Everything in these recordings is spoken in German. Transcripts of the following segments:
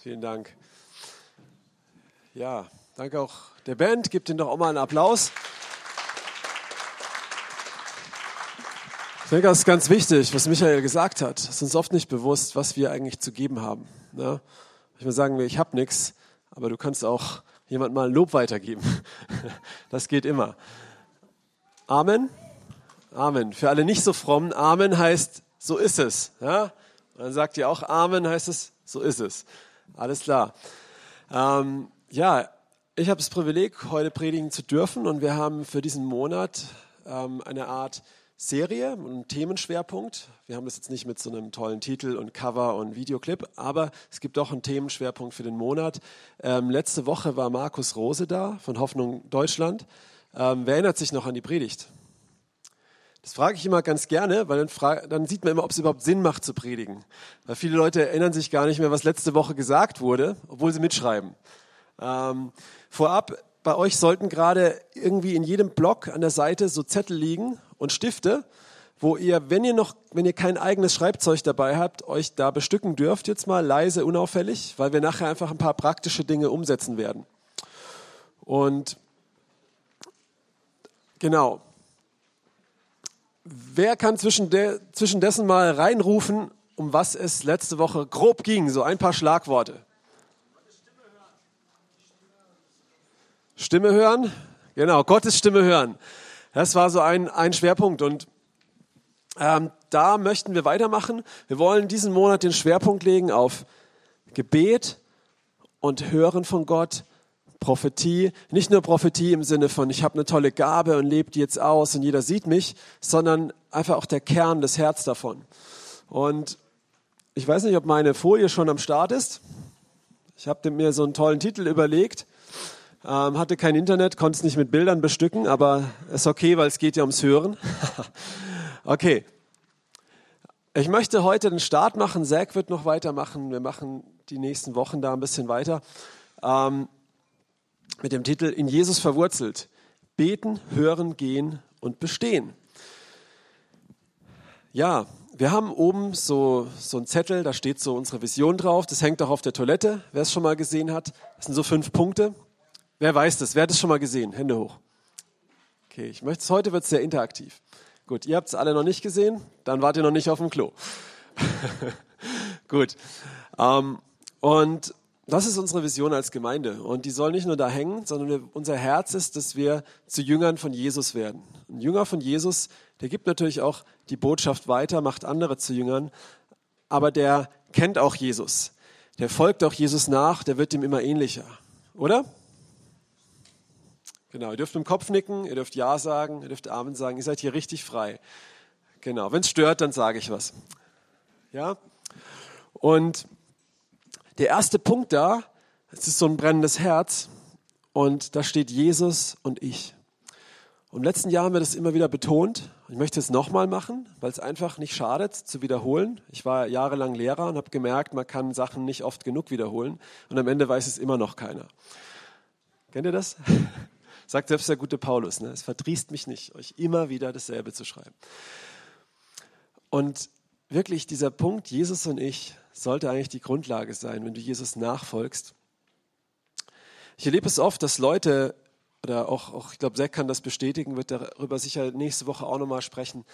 Vielen Dank. Ja, danke auch der Band. Gebt ihnen doch auch mal einen Applaus. Ich denke, das ist ganz wichtig, was Michael gesagt hat. Es ist uns oft nicht bewusst, was wir eigentlich zu geben haben. Ne? Manchmal sagen wir, ich habe nichts, aber du kannst auch jemand mal Lob weitergeben. Das geht immer. Amen. Amen. Für alle nicht so frommen, Amen heißt, so ist es. Ja? Und dann sagt ihr auch Amen, heißt es, so ist es. Alles klar. Ähm, ja, ich habe das Privileg, heute predigen zu dürfen und wir haben für diesen Monat ähm, eine Art Serie, einen Themenschwerpunkt. Wir haben das jetzt nicht mit so einem tollen Titel und Cover und Videoclip, aber es gibt auch einen Themenschwerpunkt für den Monat. Ähm, letzte Woche war Markus Rose da von Hoffnung Deutschland. Ähm, wer erinnert sich noch an die Predigt? Das frage ich immer ganz gerne, weil dann, dann sieht man immer, ob es überhaupt Sinn macht zu predigen. Weil viele Leute erinnern sich gar nicht mehr, was letzte Woche gesagt wurde, obwohl sie mitschreiben. Ähm, vorab, bei euch sollten gerade irgendwie in jedem Block an der Seite so Zettel liegen und Stifte, wo ihr, wenn ihr noch, wenn ihr kein eigenes Schreibzeug dabei habt, euch da bestücken dürft, jetzt mal leise, unauffällig, weil wir nachher einfach ein paar praktische Dinge umsetzen werden. Und genau. Wer kann zwischen de, zwischendessen mal reinrufen, um was es letzte Woche grob ging? So ein paar Schlagworte. Stimme hören? Genau, Gottes Stimme hören. Das war so ein, ein Schwerpunkt und ähm, da möchten wir weitermachen. Wir wollen diesen Monat den Schwerpunkt legen auf Gebet und Hören von Gott, Prophetie. Nicht nur Prophetie im Sinne von, ich habe eine tolle Gabe und lebe die jetzt aus und jeder sieht mich, sondern einfach auch der Kern, das Herz davon. Und ich weiß nicht, ob meine Folie schon am Start ist. Ich habe mir so einen tollen Titel überlegt. Ähm, hatte kein Internet, konnte es nicht mit Bildern bestücken, aber ist okay, weil es geht ja ums Hören. okay. Ich möchte heute den Start machen. Zack wird noch weitermachen. Wir machen die nächsten Wochen da ein bisschen weiter. Ähm, mit dem Titel In Jesus verwurzelt. Beten, hören, gehen und bestehen. Ja, wir haben oben so, so einen Zettel, da steht so unsere Vision drauf. Das hängt auch auf der Toilette, wer es schon mal gesehen hat. Das sind so fünf Punkte. Wer weiß das? Wer hat es schon mal gesehen? Hände hoch. Okay, ich möchte es heute wird es sehr interaktiv. Gut, ihr habt es alle noch nicht gesehen, dann wart ihr noch nicht auf dem Klo. Gut. Ähm, und das ist unsere Vision als Gemeinde. Und die soll nicht nur da hängen, sondern unser Herz ist, dass wir zu Jüngern von Jesus werden. Ein Jünger von Jesus, der gibt natürlich auch die Botschaft weiter, macht andere zu Jüngern, aber der kennt auch Jesus. Der folgt auch Jesus nach, der wird ihm immer ähnlicher. Oder? Genau, ihr dürft dem Kopf nicken, ihr dürft Ja sagen, ihr dürft Amen sagen, ihr seid hier richtig frei. Genau, wenn es stört, dann sage ich was. Ja? Und der erste Punkt da, es ist so ein brennendes Herz und da steht Jesus und ich. Und Im letzten Jahr haben wir das immer wieder betont. Ich möchte es nochmal machen, weil es einfach nicht schadet, zu wiederholen. Ich war jahrelang Lehrer und habe gemerkt, man kann Sachen nicht oft genug wiederholen und am Ende weiß es immer noch keiner. Kennt ihr das? Sagt selbst der gute Paulus, ne? es verdrießt mich nicht, euch immer wieder dasselbe zu schreiben. Und wirklich dieser Punkt, Jesus und ich, sollte eigentlich die Grundlage sein, wenn du Jesus nachfolgst. Ich erlebe es oft, dass Leute, oder auch, auch ich glaube, Zack kann das bestätigen, wird darüber sicher nächste Woche auch nochmal sprechen,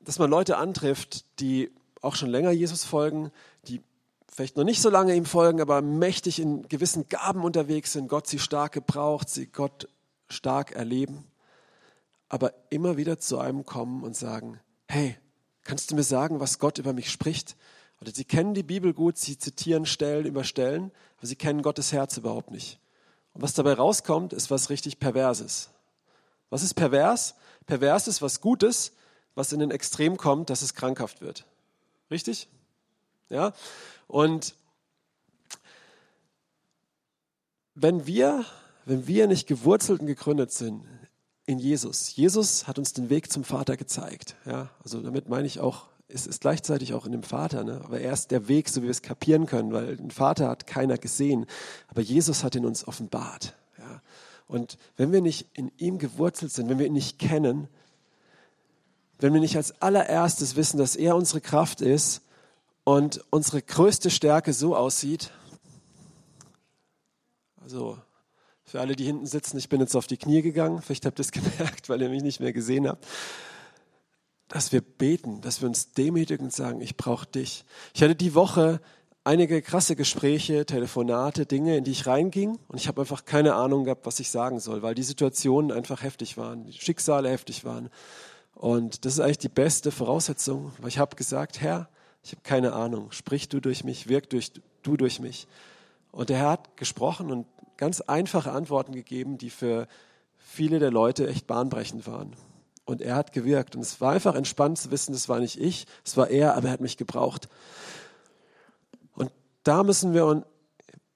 dass man Leute antrifft, die auch schon länger Jesus folgen, die vielleicht noch nicht so lange ihm folgen, aber mächtig in gewissen Gaben unterwegs sind, Gott sie stark gebraucht, sie Gott stark erleben, aber immer wieder zu einem kommen und sagen, hey, kannst du mir sagen, was Gott über mich spricht? Oder sie kennen die Bibel gut, sie zitieren Stellen über Stellen, aber sie kennen Gottes Herz überhaupt nicht. Und was dabei rauskommt, ist was richtig Perverses. Was ist pervers? Pervers ist was Gutes, was in den Extrem kommt, dass es krankhaft wird. Richtig? Ja? Und wenn wir, wenn wir nicht gewurzelt und gegründet sind in Jesus, Jesus hat uns den Weg zum Vater gezeigt. Ja, also damit meine ich auch, es ist gleichzeitig auch in dem Vater, ne? aber er ist der Weg, so wie wir es kapieren können, weil den Vater hat keiner gesehen, aber Jesus hat ihn uns offenbart. Ja? Und wenn wir nicht in ihm gewurzelt sind, wenn wir ihn nicht kennen, wenn wir nicht als allererstes wissen, dass er unsere Kraft ist, und unsere größte Stärke so aussieht, also für alle, die hinten sitzen, ich bin jetzt auf die Knie gegangen, vielleicht habt ihr es gemerkt, weil ihr mich nicht mehr gesehen habt, dass wir beten, dass wir uns demütigen und sagen, ich brauche dich. Ich hatte die Woche einige krasse Gespräche, Telefonate, Dinge, in die ich reinging und ich habe einfach keine Ahnung gehabt, was ich sagen soll, weil die Situationen einfach heftig waren, die Schicksale heftig waren. Und das ist eigentlich die beste Voraussetzung, weil ich habe gesagt, Herr, ich habe keine Ahnung, sprich du durch mich, wirk durch, du durch mich. Und der Herr hat gesprochen und ganz einfache Antworten gegeben, die für viele der Leute echt bahnbrechend waren. Und er hat gewirkt. Und es war einfach entspannt zu wissen, das war nicht ich, es war er, aber er hat mich gebraucht da müssen wir,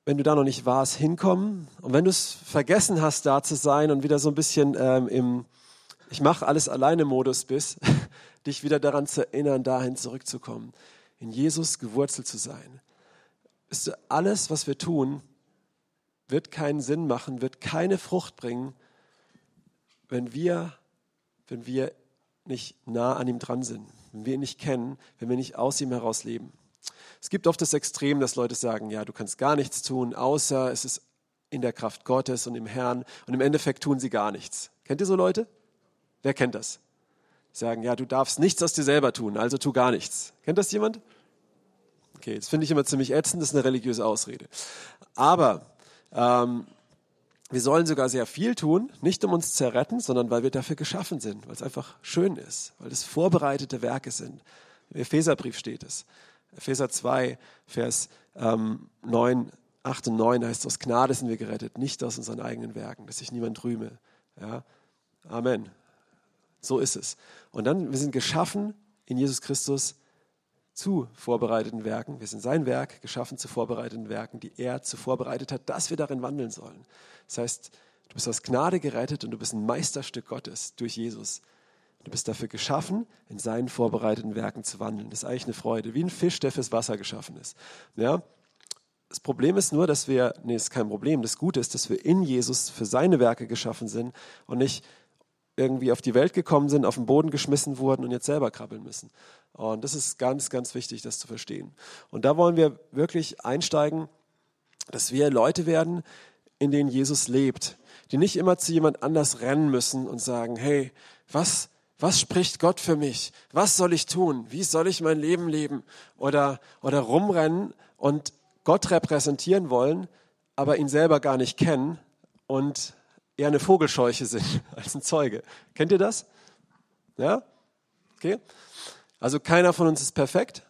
wenn du da noch nicht warst, hinkommen. Und wenn du es vergessen hast, da zu sein und wieder so ein bisschen ähm, im Ich mache alles alleine Modus bist, dich wieder daran zu erinnern, dahin zurückzukommen, in Jesus gewurzelt zu sein. Ist alles, was wir tun, wird keinen Sinn machen, wird keine Frucht bringen, wenn wir, wenn wir nicht nah an ihm dran sind, wenn wir ihn nicht kennen, wenn wir nicht aus ihm heraus leben. Es gibt oft das Extrem, dass Leute sagen, ja, du kannst gar nichts tun, außer es ist in der Kraft Gottes und im Herrn. Und im Endeffekt tun sie gar nichts. Kennt ihr so Leute? Wer kennt das? Die sagen, ja, du darfst nichts aus dir selber tun, also tu gar nichts. Kennt das jemand? Okay, das finde ich immer ziemlich ätzend, das ist eine religiöse Ausrede. Aber ähm, wir sollen sogar sehr viel tun, nicht um uns zu erretten, sondern weil wir dafür geschaffen sind, weil es einfach schön ist, weil es vorbereitete Werke sind. Im Epheserbrief steht es. Epheser 2, Vers ähm, 9, 8 und 9 heißt, aus Gnade sind wir gerettet, nicht aus unseren eigenen Werken, dass sich niemand rühme. Ja? Amen. So ist es. Und dann, wir sind geschaffen in Jesus Christus zu vorbereiteten Werken. Wir sind sein Werk, geschaffen zu vorbereiteten Werken, die er zu vorbereitet hat, dass wir darin wandeln sollen. Das heißt, du bist aus Gnade gerettet und du bist ein Meisterstück Gottes durch Jesus. Du bist dafür geschaffen, in seinen vorbereiteten Werken zu wandeln. Das ist eigentlich eine Freude, wie ein Fisch, der fürs Wasser geschaffen ist. Ja? Das Problem ist nur, dass wir, nee, ist kein Problem, das Gute ist, dass wir in Jesus für seine Werke geschaffen sind und nicht irgendwie auf die Welt gekommen sind, auf den Boden geschmissen wurden und jetzt selber krabbeln müssen. Und das ist ganz, ganz wichtig, das zu verstehen. Und da wollen wir wirklich einsteigen, dass wir Leute werden, in denen Jesus lebt, die nicht immer zu jemand anders rennen müssen und sagen, hey, was was spricht Gott für mich? Was soll ich tun? Wie soll ich mein Leben leben? Oder, oder rumrennen und Gott repräsentieren wollen, aber ihn selber gar nicht kennen und eher eine Vogelscheuche sind als ein Zeuge. Kennt ihr das? Ja? Okay? Also keiner von uns ist perfekt.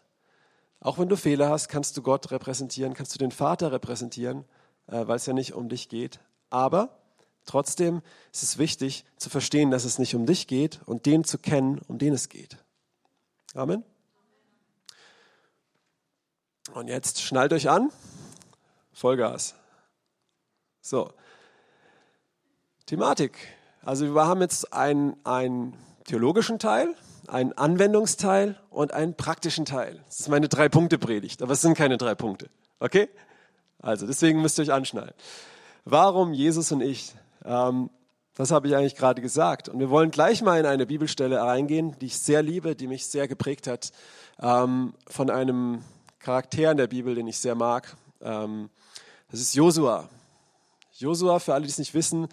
Auch wenn du Fehler hast, kannst du Gott repräsentieren, kannst du den Vater repräsentieren, äh, weil es ja nicht um dich geht. Aber Trotzdem ist es wichtig zu verstehen, dass es nicht um dich geht und den zu kennen, um den es geht. Amen. Und jetzt schnallt euch an. Vollgas. So. Thematik. Also wir haben jetzt einen, einen theologischen Teil, einen Anwendungsteil und einen praktischen Teil. Das ist meine Drei-Punkte-Predigt, aber es sind keine drei Punkte. Okay? Also deswegen müsst ihr euch anschnallen. Warum Jesus und ich? Ähm, das habe ich eigentlich gerade gesagt. Und wir wollen gleich mal in eine Bibelstelle reingehen, die ich sehr liebe, die mich sehr geprägt hat, ähm, von einem Charakter in der Bibel, den ich sehr mag. Ähm, das ist Josua. Josua, für alle, die es nicht wissen,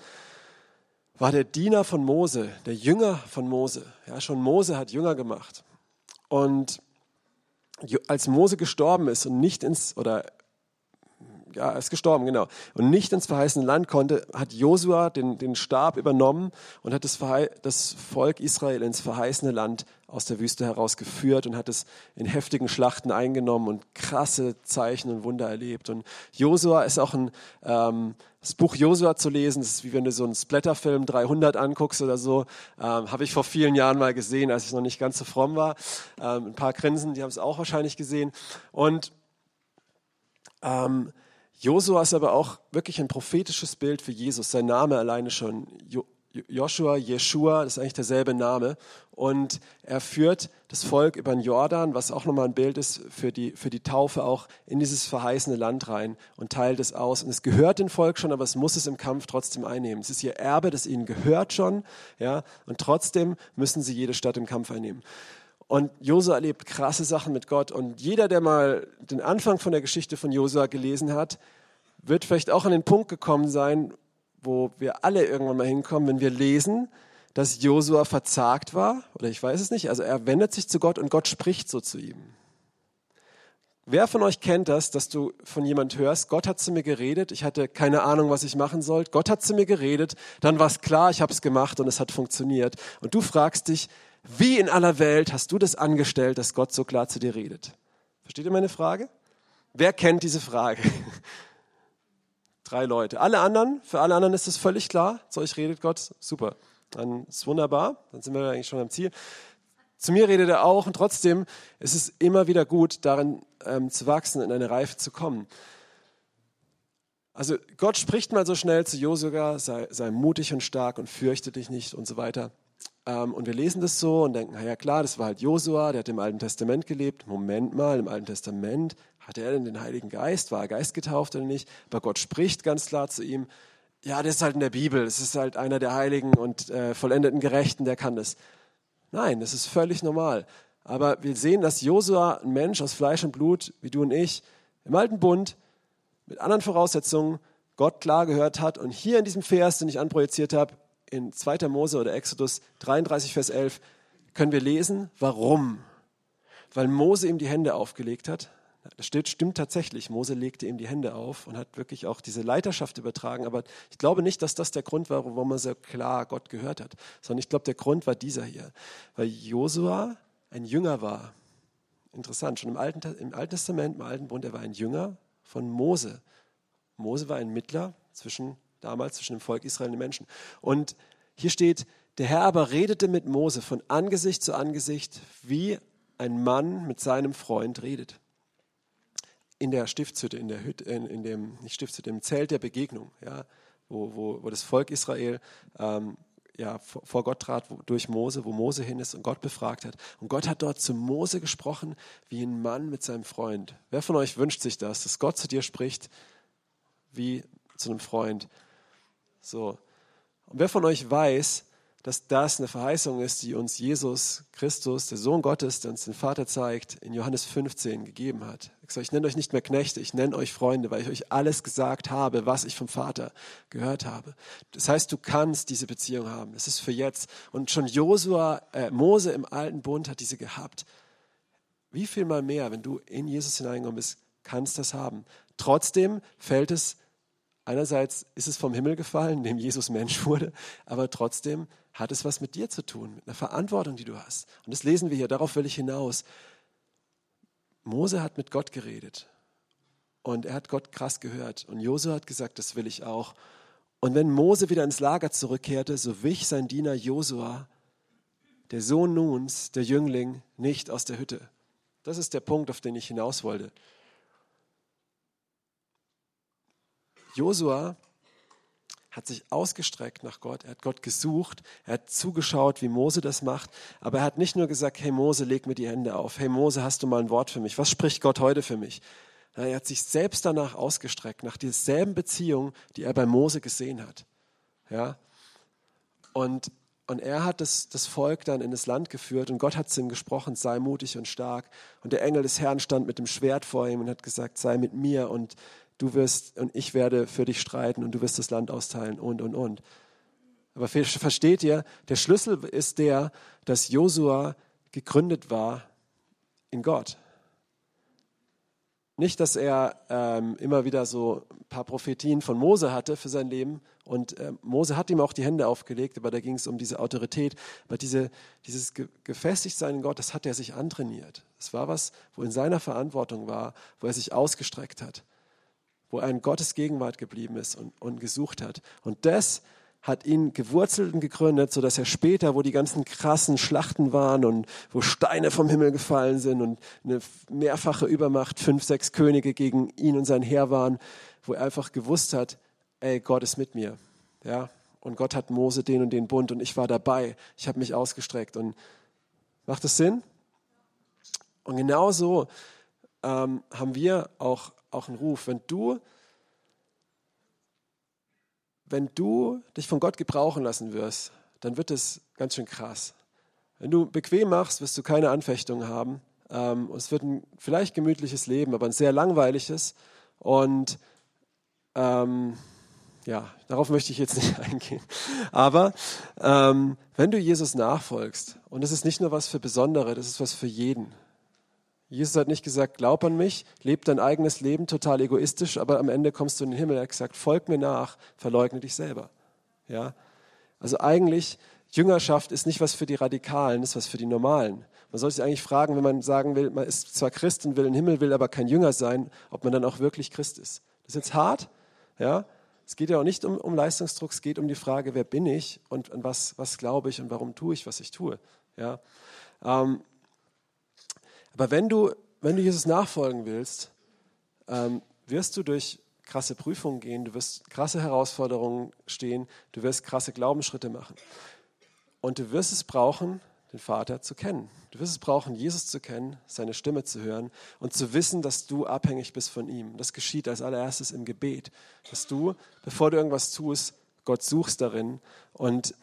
war der Diener von Mose, der Jünger von Mose. Ja, schon Mose hat Jünger gemacht. Und als Mose gestorben ist und nicht ins, oder ja, ist gestorben, genau, und nicht ins verheißene Land konnte, hat Josua den, den Stab übernommen und hat das, das Volk Israel ins verheißene Land aus der Wüste herausgeführt und hat es in heftigen Schlachten eingenommen und krasse Zeichen und Wunder erlebt. Und Josua ist auch ein, ähm, das Buch Josua zu lesen, das ist wie wenn du so einen Splatterfilm 300 anguckst oder so, ähm, habe ich vor vielen Jahren mal gesehen, als ich noch nicht ganz so fromm war. Ähm, ein paar Grinsen, die haben es auch wahrscheinlich gesehen. Und ähm, Josua ist aber auch wirklich ein prophetisches Bild für Jesus. Sein Name alleine schon. Joshua, Jeshua, das ist eigentlich derselbe Name. Und er führt das Volk über den Jordan, was auch nochmal ein Bild ist für die, für die Taufe, auch in dieses verheißene Land rein und teilt es aus. Und es gehört dem Volk schon, aber es muss es im Kampf trotzdem einnehmen. Es ist ihr Erbe, das ihnen gehört schon, ja, und trotzdem müssen sie jede Stadt im Kampf einnehmen. Und Josua erlebt krasse Sachen mit Gott. Und jeder, der mal den Anfang von der Geschichte von Josua gelesen hat, wird vielleicht auch an den Punkt gekommen sein, wo wir alle irgendwann mal hinkommen, wenn wir lesen, dass Josua verzagt war, oder ich weiß es nicht, also er wendet sich zu Gott und Gott spricht so zu ihm. Wer von euch kennt das, dass du von jemand hörst, Gott hat zu mir geredet, ich hatte keine Ahnung, was ich machen soll, Gott hat zu mir geredet, dann war es klar, ich habe es gemacht und es hat funktioniert. Und du fragst dich, wie in aller Welt hast du das angestellt, dass Gott so klar zu dir redet? Versteht ihr meine Frage? Wer kennt diese Frage? Drei Leute. Alle anderen, für alle anderen ist es völlig klar, zu euch redet Gott, super. Dann ist wunderbar, dann sind wir eigentlich schon am Ziel. Zu mir redet er auch und trotzdem ist es immer wieder gut, darin ähm, zu wachsen, in eine Reife zu kommen. Also Gott spricht mal so schnell zu Josua, sei, sei mutig und stark und fürchte dich nicht und so weiter. Ähm, und wir lesen das so und denken, naja klar, das war halt Josua, der hat im Alten Testament gelebt. Moment mal, im Alten Testament hatte er denn den Heiligen Geist? War er geistgetauft oder nicht? Aber Gott spricht ganz klar zu ihm, ja, das ist halt in der Bibel, es ist halt einer der Heiligen und äh, vollendeten Gerechten, der kann das. Nein, das ist völlig normal. Aber wir sehen, dass Josua, ein Mensch aus Fleisch und Blut, wie du und ich, im alten Bund, mit anderen Voraussetzungen, Gott klar gehört hat. Und hier in diesem Vers, den ich anprojiziert habe, in 2. Mose oder Exodus 33, Vers 11, können wir lesen, warum. Weil Mose ihm die Hände aufgelegt hat das steht, stimmt tatsächlich. Mose legte ihm die Hände auf und hat wirklich auch diese Leiterschaft übertragen. Aber ich glaube nicht, dass das der Grund war, warum man so klar Gott gehört hat, sondern ich glaube, der Grund war dieser hier. Weil Josua ein Jünger war. Interessant, schon im Alten, im Alten Testament, im Alten Bund, er war ein Jünger von Mose. Mose war ein Mittler zwischen, damals zwischen dem Volk Israel und den Menschen. Und hier steht, der Herr aber redete mit Mose von Angesicht zu Angesicht, wie ein Mann mit seinem Freund redet in der Stiftshütte, in der Hütte, in, in dem, nicht Stiftshütte, im Zelt der Begegnung, ja, wo, wo, wo das Volk Israel ähm, ja, vor, Gott trat durch Mose, wo Mose hin ist und Gott befragt hat. Und Gott hat dort zu Mose gesprochen wie ein Mann mit seinem Freund. Wer von euch wünscht sich das, dass Gott zu dir spricht wie zu einem Freund? So. Und wer von euch weiß, dass das eine Verheißung ist, die uns Jesus Christus, der Sohn Gottes, der uns den Vater zeigt, in Johannes 15 gegeben hat. Ich sage, ich nenne euch nicht mehr Knechte, ich nenne euch Freunde, weil ich euch alles gesagt habe, was ich vom Vater gehört habe. Das heißt, du kannst diese Beziehung haben. Es ist für jetzt. Und schon Josua, äh, Mose im alten Bund hat diese gehabt. Wie viel mal mehr, wenn du in Jesus hineingekommen bist, kannst das haben. Trotzdem fällt es Einerseits ist es vom Himmel gefallen, indem Jesus Mensch wurde, aber trotzdem hat es was mit dir zu tun, mit einer Verantwortung, die du hast. Und das lesen wir hier, darauf will ich hinaus. Mose hat mit Gott geredet und er hat Gott krass gehört und Josua hat gesagt, das will ich auch. Und wenn Mose wieder ins Lager zurückkehrte, so wich sein Diener Josua, der Sohn Nuns, der Jüngling, nicht aus der Hütte. Das ist der Punkt, auf den ich hinaus wollte. Josua hat sich ausgestreckt nach Gott, er hat Gott gesucht, er hat zugeschaut, wie Mose das macht, aber er hat nicht nur gesagt, hey Mose, leg mir die Hände auf, hey Mose, hast du mal ein Wort für mich, was spricht Gott heute für mich? Er hat sich selbst danach ausgestreckt, nach derselben Beziehung, die er bei Mose gesehen hat. Ja? Und, und er hat das, das Volk dann in das Land geführt und Gott hat zu ihm gesprochen, sei mutig und stark. Und der Engel des Herrn stand mit dem Schwert vor ihm und hat gesagt, sei mit mir und du wirst und ich werde für dich streiten und du wirst das Land austeilen und, und, und. Aber versteht ihr, der Schlüssel ist der, dass Josua gegründet war in Gott. Nicht, dass er ähm, immer wieder so ein paar Prophetien von Mose hatte für sein Leben. Und äh, Mose hat ihm auch die Hände aufgelegt, aber da ging es um diese Autorität. Aber diese, dieses Ge Gefestigtsein in Gott, das hat er sich antrainiert. Das war was, wo in seiner Verantwortung war, wo er sich ausgestreckt hat wo er in Gottes Gegenwart geblieben ist und, und gesucht hat. Und das hat ihn gewurzelt und gegründet, sodass er später, wo die ganzen krassen Schlachten waren und wo Steine vom Himmel gefallen sind und eine mehrfache Übermacht, fünf, sechs Könige gegen ihn und sein Heer waren, wo er einfach gewusst hat, ey, Gott ist mit mir. Ja? Und Gott hat Mose den und den Bund und ich war dabei. Ich habe mich ausgestreckt. Und macht das Sinn? Und genauso ähm, haben wir auch auch ein Ruf. Wenn du, wenn du dich von Gott gebrauchen lassen wirst, dann wird es ganz schön krass. Wenn du bequem machst, wirst du keine Anfechtungen haben. Ähm, es wird ein vielleicht gemütliches Leben, aber ein sehr langweiliges. Und ähm, ja, darauf möchte ich jetzt nicht eingehen. Aber ähm, wenn du Jesus nachfolgst, und das ist nicht nur was für Besondere, das ist was für jeden. Jesus hat nicht gesagt, glaub an mich, leb dein eigenes Leben total egoistisch, aber am Ende kommst du in den Himmel. Er hat gesagt, folg mir nach, verleugne dich selber. Ja? Also eigentlich, Jüngerschaft ist nicht was für die Radikalen, ist was für die Normalen. Man sollte sich eigentlich fragen, wenn man sagen will, man ist zwar Christ und will in den Himmel, will aber kein Jünger sein, ob man dann auch wirklich Christ ist. Das ist jetzt hart, ja, es geht ja auch nicht um, um Leistungsdruck, es geht um die Frage, wer bin ich und an was, was glaube ich und warum tue ich, was ich tue. Ja? Ähm, aber wenn du, wenn du Jesus nachfolgen willst, ähm, wirst du durch krasse Prüfungen gehen, du wirst krasse Herausforderungen stehen, du wirst krasse Glaubensschritte machen. Und du wirst es brauchen, den Vater zu kennen. Du wirst es brauchen, Jesus zu kennen, seine Stimme zu hören und zu wissen, dass du abhängig bist von ihm. Das geschieht als allererstes im Gebet, dass du, bevor du irgendwas tust, Gott suchst darin und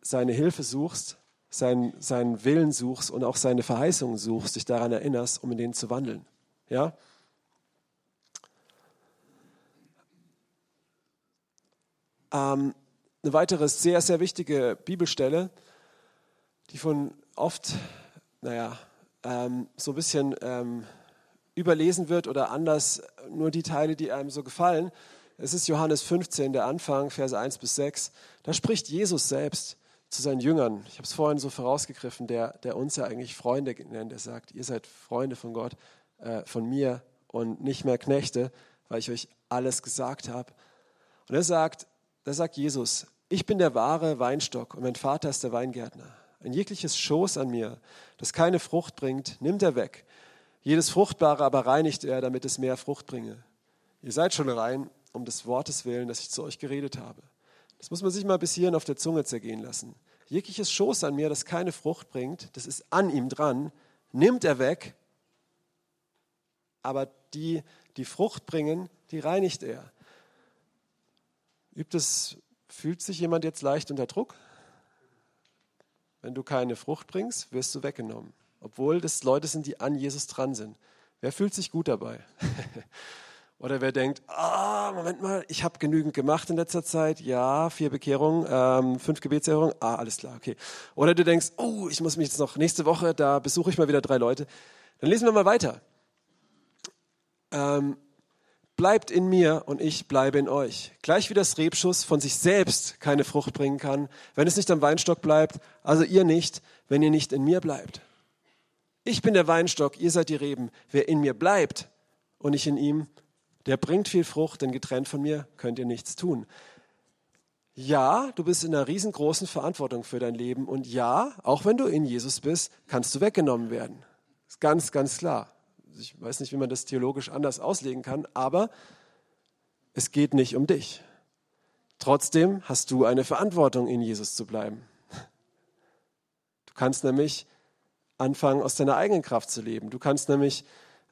seine Hilfe suchst, seinen, seinen Willen suchst und auch seine Verheißungen suchst, dich daran erinnerst, um in denen zu wandeln. Ja? Ähm, eine weitere sehr, sehr wichtige Bibelstelle die von oft, naja, ähm, so ein bisschen ähm, überlesen wird oder anders, nur die Teile, die einem so gefallen. Es ist Johannes 15, der Anfang, Verse 1 bis 6. Da spricht Jesus selbst zu seinen Jüngern. Ich habe es vorhin so vorausgegriffen, der, der uns ja eigentlich Freunde nennt. Er sagt, ihr seid Freunde von Gott, äh, von mir und nicht mehr Knechte, weil ich euch alles gesagt habe. Und er sagt, da sagt Jesus, ich bin der wahre Weinstock und mein Vater ist der Weingärtner. Ein jegliches Schoß an mir, das keine Frucht bringt, nimmt er weg. Jedes Fruchtbare aber reinigt er, damit es mehr Frucht bringe. Ihr seid schon rein, um des Wortes willen, das ich zu euch geredet habe. Das muss man sich mal bis hierhin auf der Zunge zergehen lassen. Jegliches Schoß an mir, das keine Frucht bringt, das ist an ihm dran, nimmt er weg, aber die, die Frucht bringen, die reinigt er. Übt es, fühlt sich jemand jetzt leicht unter Druck? Wenn du keine Frucht bringst, wirst du weggenommen. Obwohl das Leute sind, die an Jesus dran sind. Wer fühlt sich gut dabei? Oder wer denkt, ah, Moment mal, ich habe genügend gemacht in letzter Zeit. Ja, vier Bekehrungen, ähm, fünf Gebetserhörungen. Ah, alles klar, okay. Oder du denkst, oh, ich muss mich jetzt noch nächste Woche, da besuche ich mal wieder drei Leute. Dann lesen wir mal weiter. Ähm, Bleibt in mir und ich bleibe in euch. Gleich wie das Rebschuss von sich selbst keine Frucht bringen kann, wenn es nicht am Weinstock bleibt, also ihr nicht, wenn ihr nicht in mir bleibt. Ich bin der Weinstock, ihr seid die Reben. Wer in mir bleibt und ich in ihm, der bringt viel Frucht, denn getrennt von mir könnt ihr nichts tun. Ja, du bist in einer riesengroßen Verantwortung für dein Leben und ja, auch wenn du in Jesus bist, kannst du weggenommen werden. ist ganz, ganz klar. Ich weiß nicht, wie man das theologisch anders auslegen kann, aber es geht nicht um dich. Trotzdem hast du eine Verantwortung, in Jesus zu bleiben. Du kannst nämlich anfangen, aus deiner eigenen Kraft zu leben. Du kannst nämlich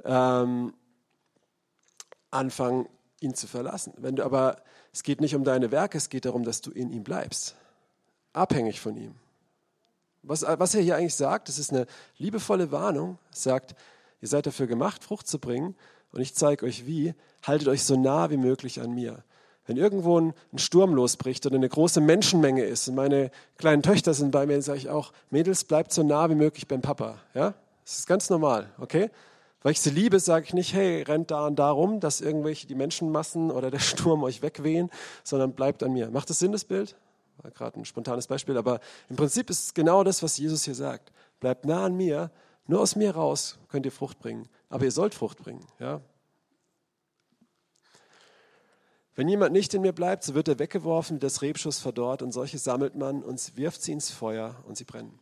ähm, anfangen, ihn zu verlassen. Wenn du aber, es geht nicht um deine Werke, es geht darum, dass du in ihm bleibst, abhängig von ihm. Was, was er hier eigentlich sagt, das ist eine liebevolle Warnung, sagt, Ihr seid dafür gemacht, Frucht zu bringen und ich zeige euch wie. Haltet euch so nah wie möglich an mir. Wenn irgendwo ein, Sturm losbricht oder eine große Menschenmenge ist und meine kleinen Töchter sind bei mir, dann sage ich auch, Mädels, bleibt so nah wie möglich beim Papa. Ja? Das ist ganz normal, okay? Weil ich sie liebe, sage ich nicht, hey, rennt da und da rum, dass irgendwelche die Menschenmassen oder der Sturm euch wegwehen, sondern bleibt an mir. Macht das Sinn, das Bild? War gerade ein spontanes Beispiel, aber im Prinzip ist es genau das, was Jesus hier sagt. Bleibt nah an mir nur aus mir raus könnt ihr Frucht bringen. Aber ihr sollt Frucht bringen. Ja? Wenn jemand nicht in mir bleibt, so wird er weggeworfen, das Rebschuss verdorrt und solche sammelt man und wirft sie ins Feuer und sie brennen.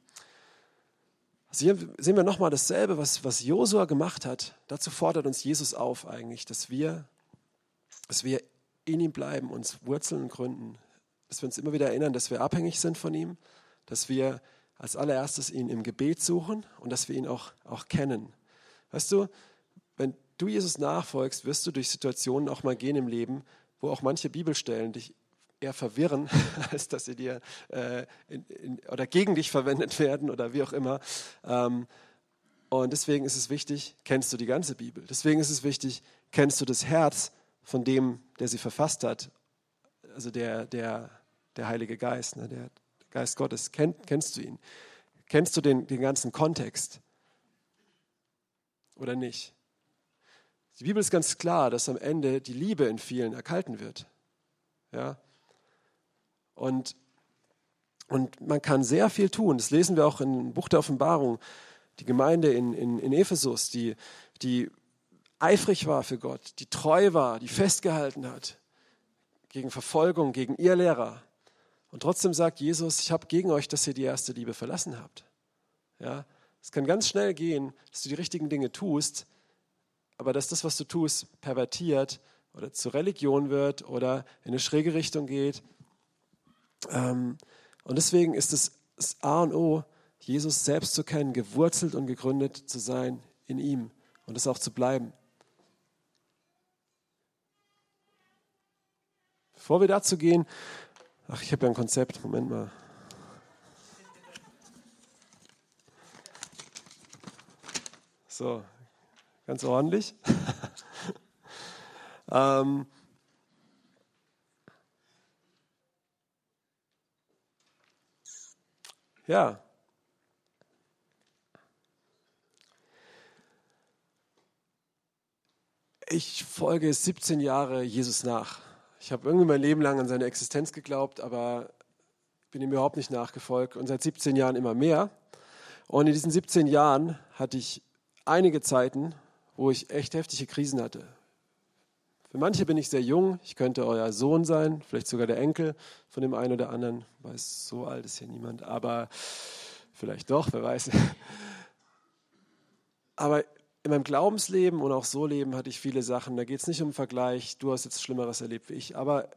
Also hier sehen wir nochmal dasselbe, was, was Josua gemacht hat. Dazu fordert uns Jesus auf eigentlich, dass wir, dass wir in ihm bleiben, uns Wurzeln gründen, dass wir uns immer wieder erinnern, dass wir abhängig sind von ihm, dass wir als allererstes ihn im Gebet suchen und dass wir ihn auch, auch kennen. Weißt du, wenn du Jesus nachfolgst, wirst du durch Situationen auch mal gehen im Leben, wo auch manche Bibelstellen dich eher verwirren, als dass sie dir äh, in, in, oder gegen dich verwendet werden oder wie auch immer. Ähm, und deswegen ist es wichtig, kennst du die ganze Bibel. Deswegen ist es wichtig, kennst du das Herz von dem, der sie verfasst hat, also der, der, der Heilige Geist, ne, der Geist Gottes. Kenn, kennst du ihn? Kennst du den, den ganzen Kontext? Oder nicht? Die Bibel ist ganz klar, dass am Ende die Liebe in vielen erkalten wird. Ja? Und, und man kann sehr viel tun. Das lesen wir auch im Buch der Offenbarung. Die Gemeinde in, in, in Ephesus, die, die eifrig war für Gott, die treu war, die festgehalten hat gegen Verfolgung, gegen ihr Lehrer. Und trotzdem sagt Jesus, ich habe gegen euch, dass ihr die erste Liebe verlassen habt. Ja, es kann ganz schnell gehen, dass du die richtigen Dinge tust, aber dass das, was du tust, pervertiert oder zur Religion wird oder in eine schräge Richtung geht. Ähm, und deswegen ist es das A und O, Jesus selbst zu kennen, gewurzelt und gegründet zu sein in ihm und es auch zu bleiben. Bevor wir dazu gehen, ach, ich habe ja ein Konzept, Moment mal. So, ganz ordentlich. ähm, ja, ich folge 17 Jahre Jesus nach. Ich habe irgendwie mein Leben lang an seine Existenz geglaubt, aber bin ihm überhaupt nicht nachgefolgt und seit 17 Jahren immer mehr. Und in diesen 17 Jahren hatte ich einige Zeiten, wo ich echt heftige Krisen hatte. Für manche bin ich sehr jung, ich könnte euer Sohn sein, vielleicht sogar der Enkel von dem einen oder anderen. Weiß, so alt ist hier niemand, aber vielleicht doch, wer weiß. Aber in meinem Glaubensleben und auch so Leben hatte ich viele Sachen. Da geht es nicht um Vergleich, du hast jetzt Schlimmeres erlebt wie ich, aber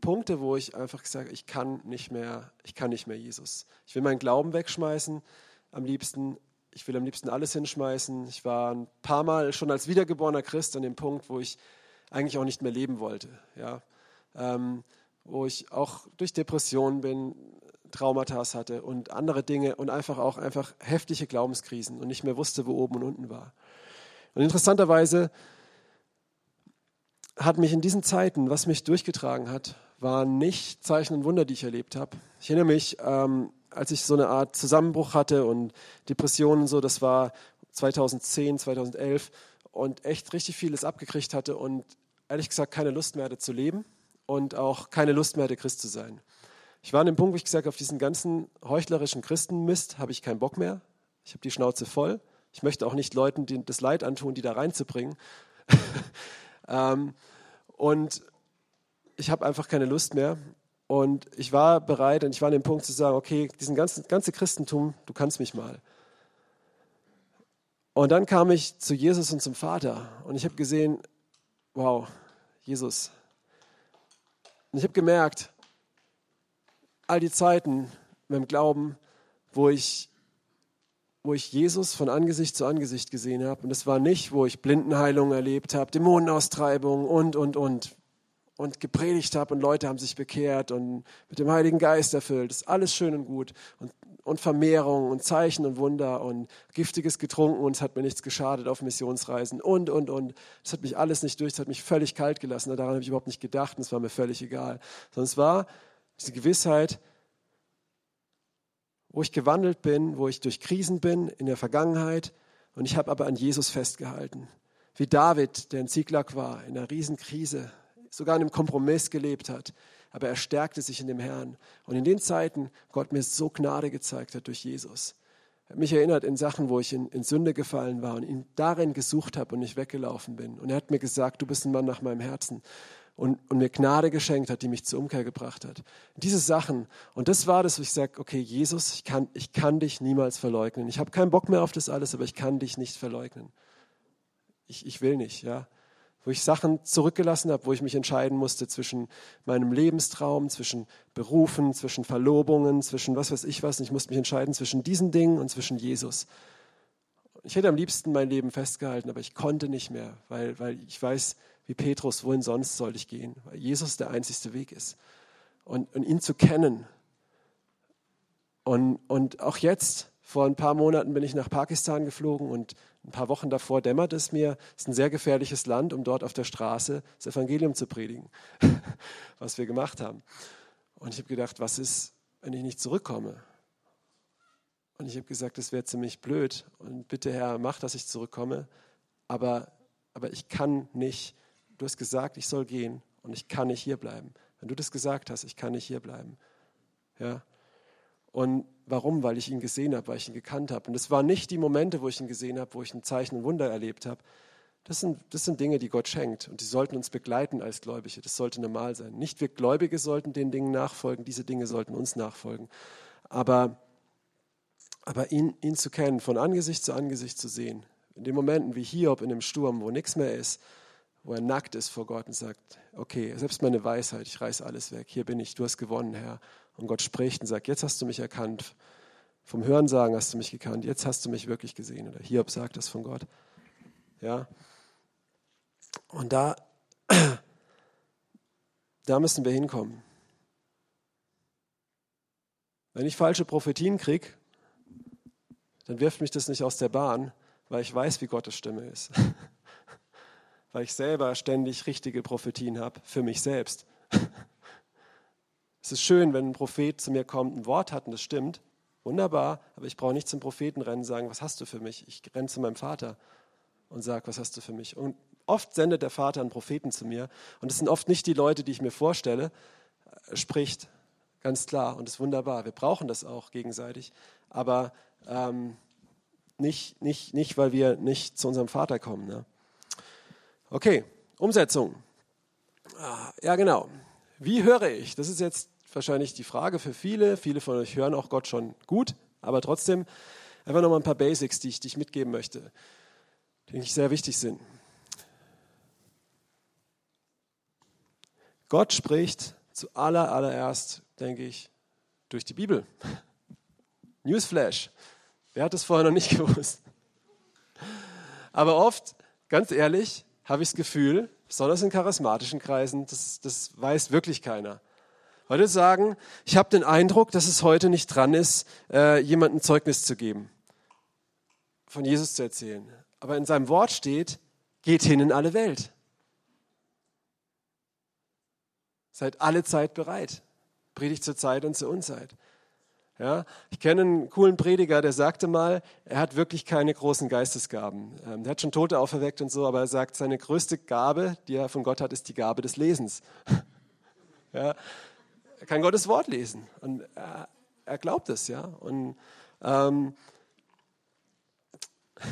Punkte, wo ich einfach gesagt habe, ich kann nicht mehr, ich kann nicht mehr Jesus. Ich will meinen Glauben wegschmeißen, am liebsten, ich will am liebsten alles hinschmeißen. Ich war ein paar Mal schon als wiedergeborener Christ an dem Punkt, wo ich eigentlich auch nicht mehr leben wollte. Ja? Ähm, wo ich auch durch Depressionen bin, Traumata hatte und andere Dinge und einfach auch einfach heftige Glaubenskrisen und nicht mehr wusste, wo oben und unten war. Und interessanterweise hat mich in diesen Zeiten, was mich durchgetragen hat, waren nicht Zeichen und Wunder, die ich erlebt habe. Ich erinnere mich, ähm, als ich so eine Art Zusammenbruch hatte und Depressionen so, das war 2010, 2011 und echt richtig vieles abgekriegt hatte und ehrlich gesagt keine Lust mehr hatte zu leben und auch keine Lust mehr hatte, Christ zu sein. Ich war an dem Punkt, wo ich gesagt habe, auf diesen ganzen heuchlerischen Christenmist habe ich keinen Bock mehr. Ich habe die Schnauze voll. Ich möchte auch nicht Leuten das Leid antun, die da reinzubringen. ähm, und ich habe einfach keine Lust mehr. Und ich war bereit und ich war an dem Punkt zu sagen, okay, diesen ganzen ganze Christentum, du kannst mich mal. Und dann kam ich zu Jesus und zum Vater und ich habe gesehen, wow, Jesus. Und ich habe gemerkt, all die Zeiten mit dem Glauben, wo ich, wo ich Jesus von Angesicht zu Angesicht gesehen habe. Und es war nicht, wo ich Blindenheilung erlebt habe, Dämonenaustreibung und, und, und. Und gepredigt habe und Leute haben sich bekehrt und mit dem Heiligen Geist erfüllt. Das ist alles schön und gut. Und, und Vermehrung und Zeichen und Wunder und Giftiges getrunken und es hat mir nichts geschadet auf Missionsreisen und, und, und. Das hat mich alles nicht durch, das hat mich völlig kalt gelassen. Daran habe ich überhaupt nicht gedacht und es war mir völlig egal. Sondern es war diese Gewissheit, wo ich gewandelt bin, wo ich durch Krisen bin in der Vergangenheit und ich habe aber an Jesus festgehalten. Wie David, der in Ziklag war, in einer Riesenkrise, sogar in einem Kompromiss gelebt hat, aber er stärkte sich in dem Herrn. Und in den Zeiten Gott mir so Gnade gezeigt hat durch Jesus. Er hat mich erinnert in Sachen, wo ich in, in Sünde gefallen war und ihn darin gesucht habe und nicht weggelaufen bin. Und er hat mir gesagt, du bist ein Mann nach meinem Herzen und, und mir Gnade geschenkt hat, die mich zur Umkehr gebracht hat. Diese Sachen. Und das war das, wo ich sage, okay, Jesus, ich kann, ich kann dich niemals verleugnen. Ich habe keinen Bock mehr auf das alles, aber ich kann dich nicht verleugnen. Ich, ich will nicht, ja. Wo ich Sachen zurückgelassen habe, wo ich mich entscheiden musste zwischen meinem Lebenstraum, zwischen Berufen, zwischen Verlobungen, zwischen was weiß ich was. Und ich musste mich entscheiden zwischen diesen Dingen und zwischen Jesus. Ich hätte am liebsten mein Leben festgehalten, aber ich konnte nicht mehr, weil, weil ich weiß, wie Petrus, wohin sonst soll ich gehen? Weil Jesus der einzigste Weg ist. Und, und ihn zu kennen. Und, und auch jetzt, vor ein paar Monaten bin ich nach Pakistan geflogen und ein paar Wochen davor dämmert es mir, es ist ein sehr gefährliches Land, um dort auf der Straße das Evangelium zu predigen, was wir gemacht haben. Und ich habe gedacht, was ist, wenn ich nicht zurückkomme? Und ich habe gesagt, das wäre ziemlich blöd. Und bitte, Herr, mach, dass ich zurückkomme. Aber, aber ich kann nicht. Du hast gesagt, ich soll gehen und ich kann nicht hier bleiben. Wenn du das gesagt hast, ich kann nicht hier bleiben. Ja. Und warum? Weil ich ihn gesehen habe, weil ich ihn gekannt habe. Und es waren nicht die Momente, wo ich ihn gesehen habe, wo ich ein Zeichen und Wunder erlebt habe. Das sind, das sind Dinge, die Gott schenkt und die sollten uns begleiten als Gläubige. Das sollte normal sein. Nicht wir Gläubige sollten den Dingen nachfolgen, diese Dinge sollten uns nachfolgen. Aber aber ihn, ihn zu kennen, von Angesicht zu Angesicht zu sehen, in den Momenten wie Hiob in dem Sturm, wo nichts mehr ist, wo er nackt ist vor Gott und sagt, okay, selbst meine Weisheit, ich reiß alles weg, hier bin ich, du hast gewonnen, Herr. Und Gott spricht und sagt, jetzt hast du mich erkannt. Vom Hörensagen hast du mich gekannt, jetzt hast du mich wirklich gesehen. Oder Hiob sagt das von Gott. Ja. Und da, da müssen wir hinkommen. Wenn ich falsche Prophetien kriege, dann wirft mich das nicht aus der Bahn, weil ich weiß, wie Gottes Stimme ist. weil ich selber ständig richtige Prophetien habe für mich selbst. Es ist schön, wenn ein Prophet zu mir kommt, ein Wort hat und das stimmt. Wunderbar, aber ich brauche nicht zum Propheten rennen und sagen, was hast du für mich? Ich renne zu meinem Vater und sage, was hast du für mich? Und oft sendet der Vater einen Propheten zu mir. Und es sind oft nicht die Leute, die ich mir vorstelle, spricht, ganz klar. Und ist wunderbar. Wir brauchen das auch gegenseitig. Aber ähm, nicht, nicht, nicht, weil wir nicht zu unserem Vater kommen. Ne? Okay, Umsetzung. Ah, ja, genau. Wie höre ich? Das ist jetzt wahrscheinlich die Frage für viele. Viele von euch hören auch Gott schon gut, aber trotzdem einfach nochmal ein paar Basics, die ich, die ich mitgeben möchte, die ich sehr wichtig sind. Gott spricht zu aller, allererst, denke ich, durch die Bibel. Newsflash. Wer hat es vorher noch nicht gewusst? Aber oft, ganz ehrlich, habe ich das Gefühl, besonders in charismatischen Kreisen, das, das weiß wirklich keiner. Leute sagen, ich habe den Eindruck, dass es heute nicht dran ist, äh, jemandem Zeugnis zu geben, von Jesus zu erzählen. Aber in seinem Wort steht, geht hin in alle Welt. Seid alle Zeit bereit. Predigt zur Zeit und zur Unzeit. Ja, ich kenne einen coolen Prediger, der sagte mal, er hat wirklich keine großen Geistesgaben. Ähm, der hat schon Tote auferweckt und so, aber er sagt, seine größte Gabe, die er von Gott hat, ist die Gabe des Lesens. ja, er kann Gottes Wort lesen und er, er glaubt es, ja. Und ähm,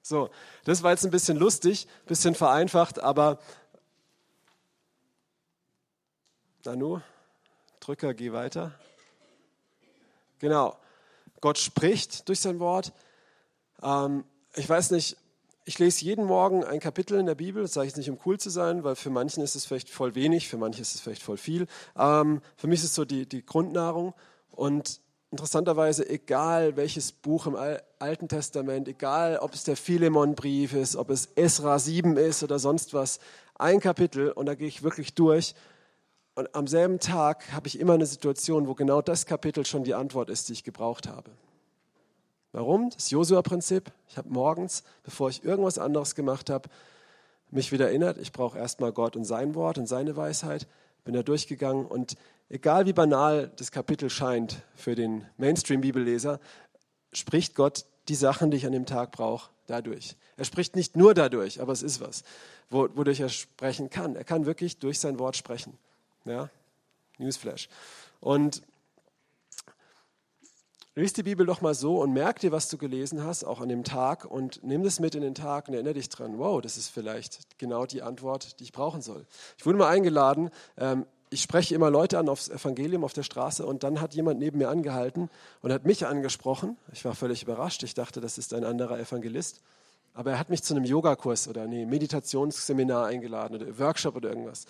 so, das war jetzt ein bisschen lustig, ein bisschen vereinfacht, aber Nanu, Drücker, geh weiter. Genau. Gott spricht durch sein Wort. Ähm, ich weiß nicht, ich lese jeden Morgen ein Kapitel in der Bibel, das sage ich nicht, um cool zu sein, weil für manchen ist es vielleicht voll wenig, für manche ist es vielleicht voll viel. Ähm, für mich ist es so die, die Grundnahrung. Und interessanterweise, egal welches Buch im Alten Testament, egal ob es der Philemon-Brief ist, ob es Esra 7 ist oder sonst was, ein Kapitel und da gehe ich wirklich durch und am selben Tag habe ich immer eine Situation, wo genau das Kapitel schon die Antwort ist, die ich gebraucht habe. Warum? Das Josua-Prinzip. Ich habe morgens, bevor ich irgendwas anderes gemacht habe, mich wieder erinnert, ich brauche erstmal Gott und sein Wort und seine Weisheit. Bin da durchgegangen und egal wie banal das Kapitel scheint für den Mainstream-Bibelleser, spricht Gott die Sachen, die ich an dem Tag brauche, dadurch. Er spricht nicht nur dadurch, aber es ist was, wodurch er sprechen kann. Er kann wirklich durch sein Wort sprechen. Ja? Newsflash. Und lies die Bibel doch mal so und merk dir, was du gelesen hast, auch an dem Tag und nimm das mit in den Tag und erinnere dich dran, wow, das ist vielleicht genau die Antwort, die ich brauchen soll. Ich wurde mal eingeladen, ähm, ich spreche immer Leute an aufs Evangelium auf der Straße und dann hat jemand neben mir angehalten und hat mich angesprochen. Ich war völlig überrascht. Ich dachte, das ist ein anderer Evangelist. Aber er hat mich zu einem Yogakurs oder nee, Meditationsseminar eingeladen oder Workshop oder irgendwas.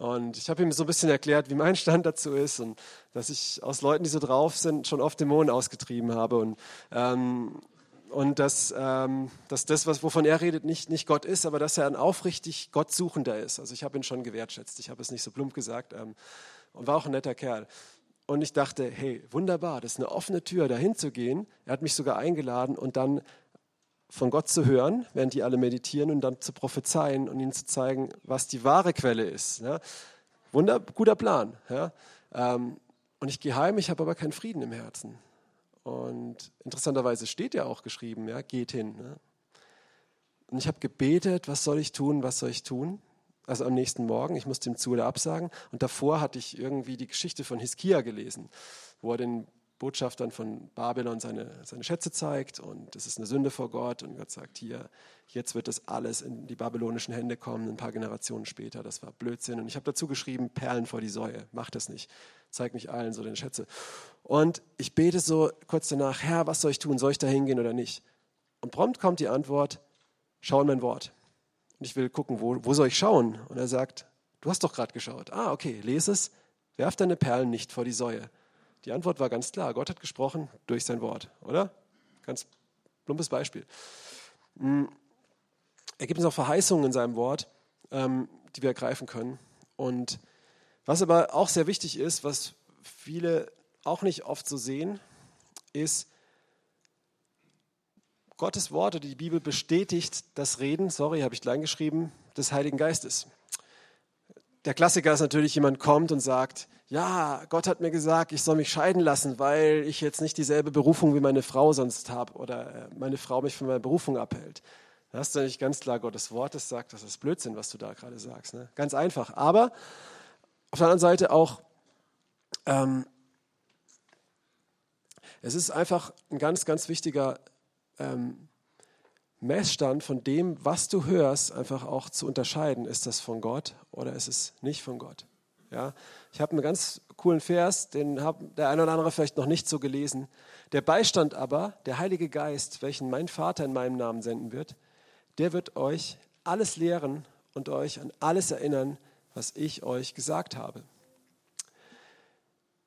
Und ich habe ihm so ein bisschen erklärt, wie mein Stand dazu ist und dass ich aus Leuten, die so drauf sind, schon oft Dämonen ausgetrieben habe. Und ähm, und dass, ähm, dass das, was, wovon er redet, nicht, nicht Gott ist, aber dass er ein aufrichtig Gottsuchender ist. Also ich habe ihn schon gewertschätzt, ich habe es nicht so plump gesagt ähm, und war auch ein netter Kerl. Und ich dachte, hey, wunderbar, das ist eine offene Tür, dahin zu gehen. Er hat mich sogar eingeladen und dann von Gott zu hören, während die alle meditieren und dann zu prophezeien und ihnen zu zeigen, was die wahre Quelle ist. Ja. Wunder, guter Plan. Ja. Ähm, und ich gehe heim, ich habe aber keinen Frieden im Herzen. Und interessanterweise steht ja auch geschrieben, ja, geht hin. Ne? Und ich habe gebetet, was soll ich tun, was soll ich tun? Also am nächsten Morgen, ich musste ihm zu oder absagen. Und davor hatte ich irgendwie die Geschichte von Hiskia gelesen, wo er den Botschaftern von Babylon seine, seine Schätze zeigt und es ist eine Sünde vor Gott und Gott sagt hier, jetzt wird das alles in die babylonischen Hände kommen, ein paar Generationen später, das war Blödsinn. Und ich habe dazu geschrieben, Perlen vor die Säue, mach das nicht, zeig nicht allen so deine Schätze. Und ich bete so kurz danach, Herr, was soll ich tun, soll ich da hingehen oder nicht? Und prompt kommt die Antwort, schau in mein Wort. Und ich will gucken, wo, wo soll ich schauen? Und er sagt, du hast doch gerade geschaut. Ah, okay, lese es, werf deine Perlen nicht vor die Säue. Die Antwort war ganz klar. Gott hat gesprochen durch sein Wort, oder? Ganz plumpes Beispiel. Hm. Er gibt uns auch Verheißungen in seinem Wort, ähm, die wir ergreifen können. Und was aber auch sehr wichtig ist, was viele auch nicht oft so sehen, ist, Gottes Wort oder die Bibel bestätigt das Reden, sorry, habe ich klein geschrieben, des Heiligen Geistes. Der Klassiker ist natürlich, jemand kommt und sagt, ja, Gott hat mir gesagt, ich soll mich scheiden lassen, weil ich jetzt nicht dieselbe Berufung wie meine Frau sonst habe oder äh, meine Frau mich von meiner Berufung abhält. Da hast du nicht ganz klar Gottes Wort, das sagt, das ist Blödsinn, was du da gerade sagst. Ne? Ganz einfach. Aber auf der anderen Seite auch, ähm, es ist einfach ein ganz, ganz wichtiger ähm, Messstand von dem, was du hörst, einfach auch zu unterscheiden. Ist das von Gott oder ist es nicht von Gott? Ja, ich habe einen ganz coolen Vers, den hat der eine oder andere vielleicht noch nicht so gelesen. Der Beistand aber, der Heilige Geist, welchen mein Vater in meinem Namen senden wird, der wird euch alles lehren und euch an alles erinnern, was ich euch gesagt habe.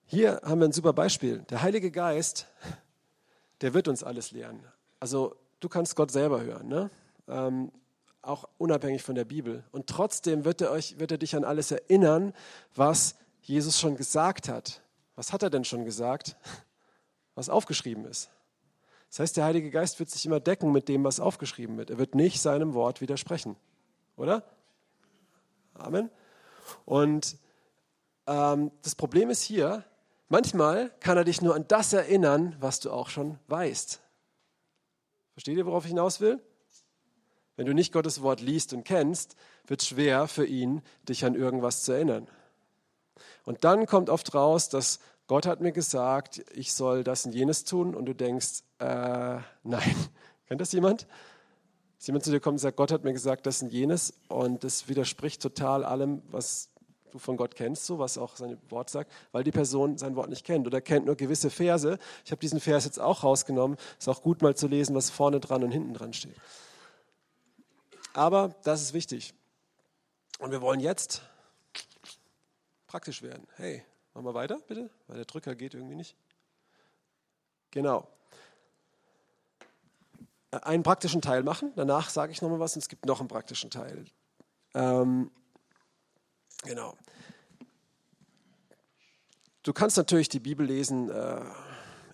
Hier haben wir ein super Beispiel. Der Heilige Geist, der wird uns alles lehren. Also du kannst Gott selber hören. Ne? Ähm, auch unabhängig von der Bibel. Und trotzdem wird er, euch, wird er dich an alles erinnern, was Jesus schon gesagt hat. Was hat er denn schon gesagt? Was aufgeschrieben ist. Das heißt, der Heilige Geist wird sich immer decken mit dem, was aufgeschrieben wird. Er wird nicht seinem Wort widersprechen. Oder? Amen. Und ähm, das Problem ist hier, manchmal kann er dich nur an das erinnern, was du auch schon weißt. Versteht ihr, worauf ich hinaus will? Wenn du nicht Gottes Wort liest und kennst, wird es schwer für ihn, dich an irgendwas zu erinnern. Und dann kommt oft raus, dass Gott hat mir gesagt, ich soll das und jenes tun und du denkst, äh, nein. Kennt das jemand? Dass jemand zu dir kommt und sagt, Gott hat mir gesagt, das und jenes und das widerspricht total allem, was du von Gott kennst, so was auch sein Wort sagt, weil die Person sein Wort nicht kennt oder kennt nur gewisse Verse. Ich habe diesen Vers jetzt auch rausgenommen. Ist auch gut mal zu lesen, was vorne dran und hinten dran steht. Aber das ist wichtig. Und wir wollen jetzt praktisch werden. Hey, machen wir weiter, bitte? Weil der Drücker geht irgendwie nicht. Genau. Äh, einen praktischen Teil machen, danach sage ich nochmal was und es gibt noch einen praktischen Teil. Ähm, genau. Du kannst natürlich die Bibel lesen. Äh,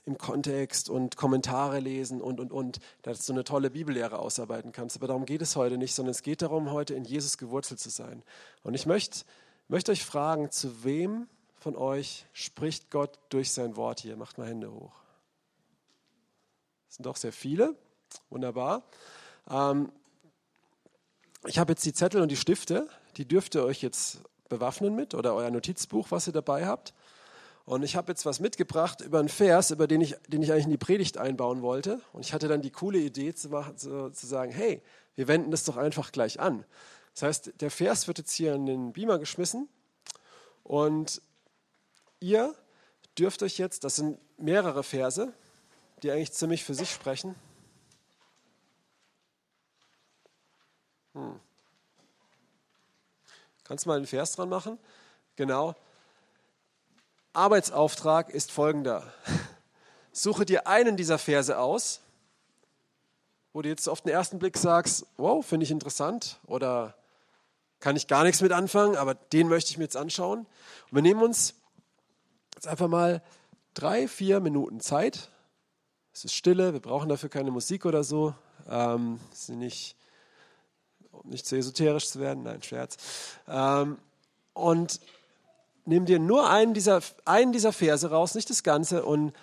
im Kontext und Kommentare lesen und, und, und, dass du eine tolle Bibellehre ausarbeiten kannst. Aber darum geht es heute nicht, sondern es geht darum, heute in Jesus gewurzelt zu sein. Und ich möchte, möchte euch fragen, zu wem von euch spricht Gott durch sein Wort hier? Macht mal Hände hoch. Das sind doch sehr viele. Wunderbar. Ähm, ich habe jetzt die Zettel und die Stifte, die dürft ihr euch jetzt bewaffnen mit oder euer Notizbuch, was ihr dabei habt. Und ich habe jetzt was mitgebracht über einen Vers, über den ich, den ich eigentlich in die Predigt einbauen wollte. Und ich hatte dann die coole Idee zu, machen, zu, zu sagen, hey, wir wenden das doch einfach gleich an. Das heißt, der Vers wird jetzt hier in den Beamer geschmissen und ihr dürft euch jetzt, das sind mehrere Verse, die eigentlich ziemlich für sich sprechen. Hm. Kannst du mal einen Vers dran machen? Genau. Arbeitsauftrag ist folgender. Suche dir einen dieser Verse aus wo du jetzt auf den ersten Blick sagst, wow, finde ich interessant oder kann ich gar nichts mit anfangen, aber den möchte ich mir jetzt anschauen. Und wir nehmen uns jetzt einfach mal drei, vier Minuten Zeit. Es ist Stille, wir brauchen dafür keine Musik oder so. Ähm, ist nicht, um nicht zu esoterisch zu werden, nein, Scherz. Ähm, und nimm dir nur einen dieser, einen dieser Verse raus, nicht das Ganze, und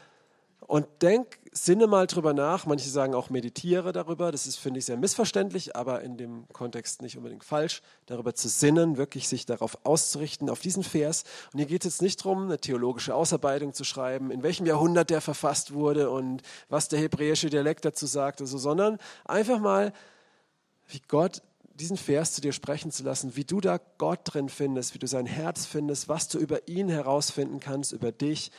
und denk, sinne mal drüber nach. Manche sagen auch meditiere darüber. Das ist, finde ich, sehr missverständlich, aber in dem Kontext nicht unbedingt falsch. Darüber zu sinnen, wirklich sich darauf auszurichten, auf diesen Vers. Und hier geht es jetzt nicht darum, eine theologische Ausarbeitung zu schreiben, in welchem Jahrhundert der verfasst wurde und was der hebräische Dialekt dazu sagt, also, sondern einfach mal, wie Gott diesen Vers zu dir sprechen zu lassen, wie du da Gott drin findest, wie du sein Herz findest, was du über ihn herausfinden kannst, über dich,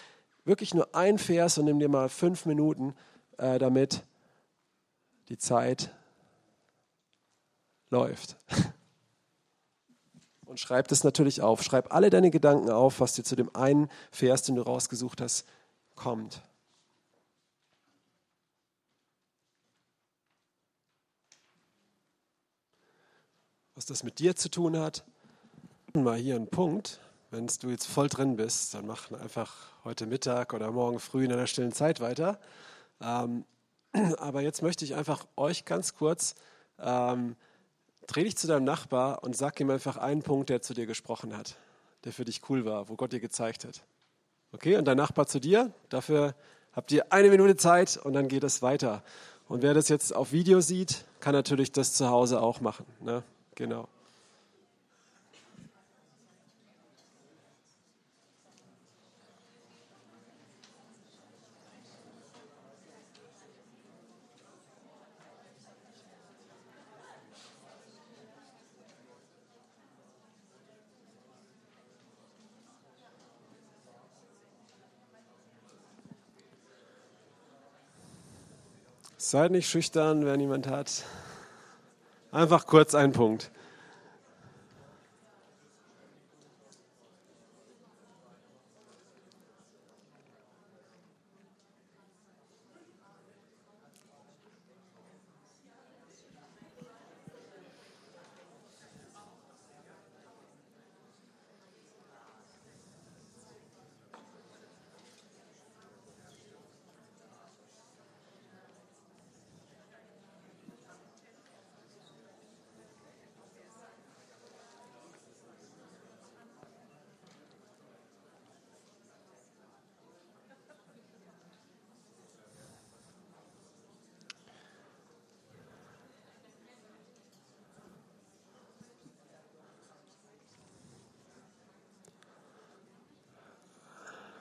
wirklich nur ein Vers und nimm dir mal fünf Minuten äh, damit die Zeit läuft. Und schreib das natürlich auf. Schreib alle deine Gedanken auf, was dir zu dem einen Vers, den du rausgesucht hast, kommt. Was das mit dir zu tun hat, mal hier ein Punkt. Wenn du jetzt voll drin bist, dann mach einfach heute Mittag oder morgen früh in einer stillen Zeit weiter. Ähm, aber jetzt möchte ich einfach euch ganz kurz, ähm, dreh dich zu deinem Nachbar und sag ihm einfach einen Punkt, der zu dir gesprochen hat, der für dich cool war, wo Gott dir gezeigt hat. Okay, und dein Nachbar zu dir, dafür habt ihr eine Minute Zeit und dann geht es weiter. Und wer das jetzt auf Video sieht, kann natürlich das zu Hause auch machen. Ne? Genau. Seid nicht schüchtern, wer niemand hat. Einfach kurz ein Punkt.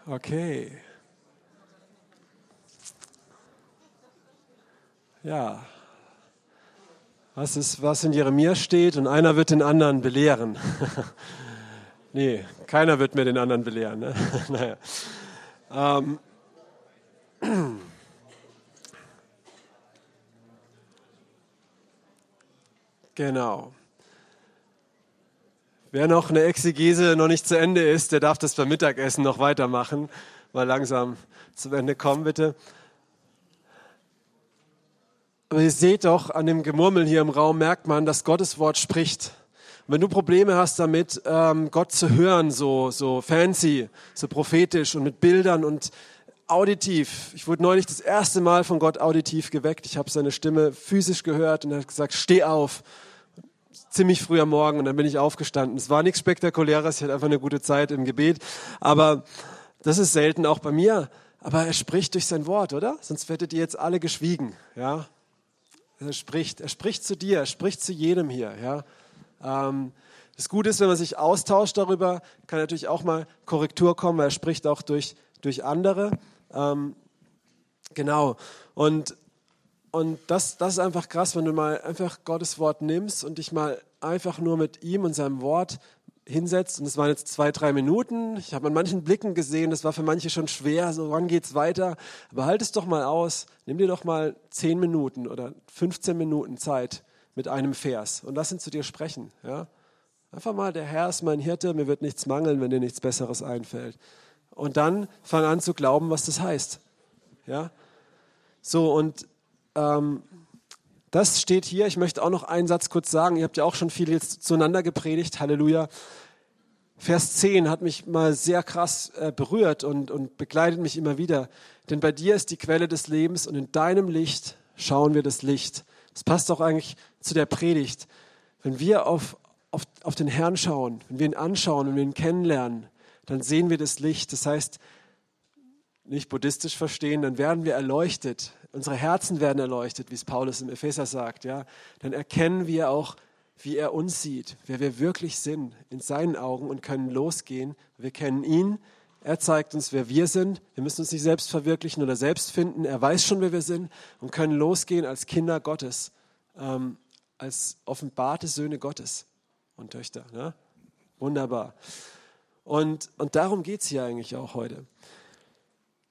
Okay. Ja. Was ist, was in Jeremia steht und einer wird den anderen belehren. nee, keiner wird mir den anderen belehren. Ne? naja. Ähm. Genau. Wer noch eine Exegese noch nicht zu Ende ist, der darf das beim Mittagessen noch weitermachen. Mal langsam zum Ende kommen, bitte. Aber ihr seht doch, an dem Gemurmel hier im Raum merkt man, dass Gottes Wort spricht. Und wenn du Probleme hast damit, ähm, Gott zu hören, so, so fancy, so prophetisch und mit Bildern und auditiv. Ich wurde neulich das erste Mal von Gott auditiv geweckt. Ich habe seine Stimme physisch gehört und er hat gesagt, steh auf ziemlich früh am Morgen und dann bin ich aufgestanden. Es war nichts Spektakuläres, ich hatte einfach eine gute Zeit im Gebet. Aber das ist selten auch bei mir. Aber er spricht durch sein Wort, oder? Sonst hättet ihr jetzt alle geschwiegen, ja? Er spricht, er spricht zu dir, er spricht zu jedem hier, ja? Ähm, das Gute ist, wenn man sich austauscht darüber, kann natürlich auch mal Korrektur kommen, weil er spricht auch durch, durch andere. Ähm, genau. Und und das, das ist einfach krass, wenn du mal einfach Gottes Wort nimmst und dich mal einfach nur mit ihm und seinem Wort hinsetzt. Und es waren jetzt zwei, drei Minuten. Ich habe an manchen Blicken gesehen, das war für manche schon schwer. So, wann geht's weiter? Aber halt es doch mal aus. Nimm dir doch mal zehn Minuten oder 15 Minuten Zeit mit einem Vers und lass ihn zu dir sprechen. Ja? Einfach mal, der Herr ist mein Hirte, mir wird nichts mangeln, wenn dir nichts Besseres einfällt. Und dann fang an zu glauben, was das heißt. Ja? So, und ähm, Das steht hier. Ich möchte auch noch einen Satz kurz sagen. Ihr habt ja auch schon viel jetzt zueinander gepredigt. Halleluja. Vers 10 hat mich mal sehr krass äh, berührt und, und begleitet mich immer wieder. Denn bei dir ist die Quelle des Lebens und in deinem Licht schauen wir das Licht. Das passt auch eigentlich zu der Predigt. Wenn wir auf, auf, auf den Herrn schauen, wenn wir ihn anschauen, wenn wir ihn kennenlernen, dann sehen wir das Licht. Das heißt, nicht buddhistisch verstehen, dann werden wir erleuchtet. Unsere Herzen werden erleuchtet, wie es Paulus im Epheser sagt. Ja? Dann erkennen wir auch, wie er uns sieht, wer wir wirklich sind in seinen Augen und können losgehen. Wir kennen ihn. Er zeigt uns, wer wir sind. Wir müssen uns nicht selbst verwirklichen oder selbst finden. Er weiß schon, wer wir sind und können losgehen als Kinder Gottes, ähm, als offenbarte Söhne Gottes und Töchter. Ne? Wunderbar. Und, und darum geht es hier eigentlich auch heute.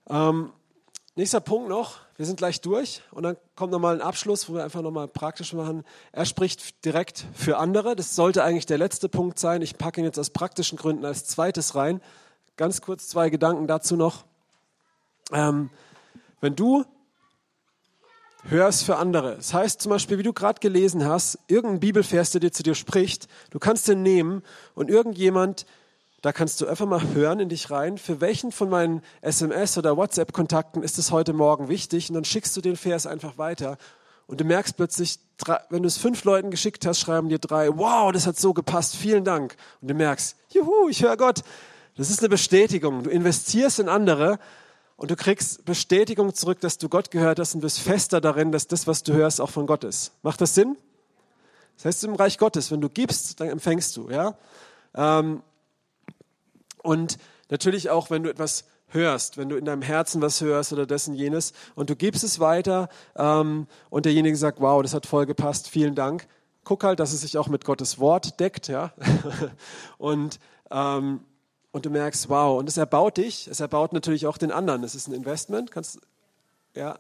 Ähm, nächster Punkt noch, wir sind gleich durch und dann kommt nochmal ein Abschluss, wo wir einfach nochmal praktisch machen. Er spricht direkt für andere. Das sollte eigentlich der letzte Punkt sein. Ich packe ihn jetzt aus praktischen Gründen als zweites rein. Ganz kurz zwei Gedanken dazu noch. Ähm, wenn du hörst für andere, das heißt zum Beispiel, wie du gerade gelesen hast, irgendein Bibelvers, der dir zu dir spricht, du kannst den nehmen und irgendjemand da kannst du einfach mal hören in dich rein, für welchen von meinen SMS- oder WhatsApp-Kontakten ist es heute Morgen wichtig und dann schickst du den Vers einfach weiter und du merkst plötzlich, wenn du es fünf Leuten geschickt hast, schreiben dir drei, wow, das hat so gepasst, vielen Dank. Und du merkst, juhu, ich höre Gott. Das ist eine Bestätigung. Du investierst in andere und du kriegst Bestätigung zurück, dass du Gott gehört hast und bist fester darin, dass das, was du hörst, auch von Gott ist. Macht das Sinn? Das heißt, im Reich Gottes, wenn du gibst, dann empfängst du, ja. Ähm, und natürlich auch, wenn du etwas hörst, wenn du in deinem Herzen was hörst oder dessen jenes und du gibst es weiter ähm, und derjenige sagt, wow, das hat voll gepasst, vielen Dank. Guck halt, dass es sich auch mit Gottes Wort deckt, ja. und, ähm, und du merkst, wow, und es erbaut dich, es erbaut natürlich auch den anderen. Es ist ein Investment, kannst, ja.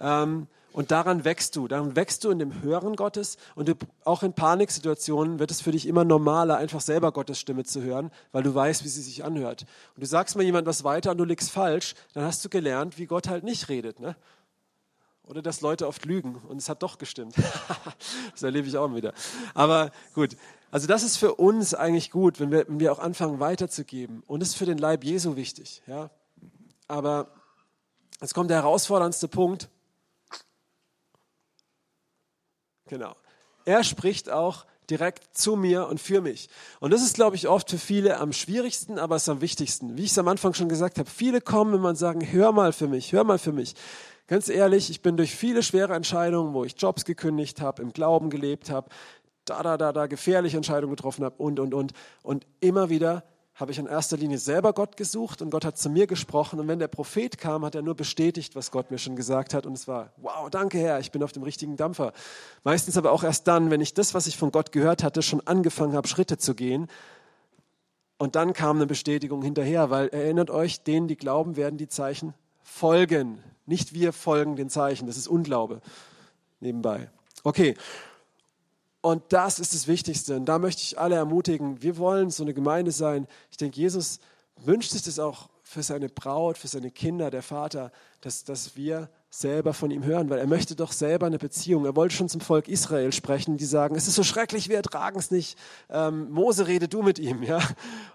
Ähm, und daran wächst du, daran wächst du in dem Hören Gottes und du, auch in Paniksituationen wird es für dich immer normaler, einfach selber Gottes Stimme zu hören, weil du weißt, wie sie sich anhört. Und du sagst mal jemand was weiter und du liegst falsch, dann hast du gelernt, wie Gott halt nicht redet. Ne? Oder dass Leute oft lügen und es hat doch gestimmt. das erlebe ich auch wieder. Aber gut, also das ist für uns eigentlich gut, wenn wir, wenn wir auch anfangen weiterzugeben. Und es ist für den Leib Jesu wichtig. Ja? Aber jetzt kommt der herausforderndste Punkt. Genau. Er spricht auch direkt zu mir und für mich. Und das ist, glaube ich, oft für viele am schwierigsten, aber es ist am wichtigsten. Wie ich es am Anfang schon gesagt habe, viele kommen immer und sagen, hör mal für mich, hör mal für mich. Ganz ehrlich, ich bin durch viele schwere Entscheidungen, wo ich Jobs gekündigt habe, im Glauben gelebt habe, da, da, da, da, gefährliche Entscheidungen getroffen habe und, und, und. Und immer wieder habe ich in erster Linie selber Gott gesucht und Gott hat zu mir gesprochen. Und wenn der Prophet kam, hat er nur bestätigt, was Gott mir schon gesagt hat. Und es war, wow, danke Herr, ich bin auf dem richtigen Dampfer. Meistens aber auch erst dann, wenn ich das, was ich von Gott gehört hatte, schon angefangen habe, Schritte zu gehen. Und dann kam eine Bestätigung hinterher, weil erinnert euch, denen, die glauben, werden die Zeichen folgen. Nicht wir folgen den Zeichen, das ist Unglaube nebenbei. Okay, und das ist das Wichtigste. Und da möchte ich alle ermutigen, wir wollen so eine Gemeinde sein. Ich denke, Jesus wünscht sich das auch für seine Braut, für seine Kinder, der Vater, dass, dass wir selber von ihm hören, weil er möchte doch selber eine Beziehung. Er wollte schon zum Volk Israel sprechen, die sagen, es ist so schrecklich, wir ertragen es nicht. Ähm, Mose, rede du mit ihm. Ja?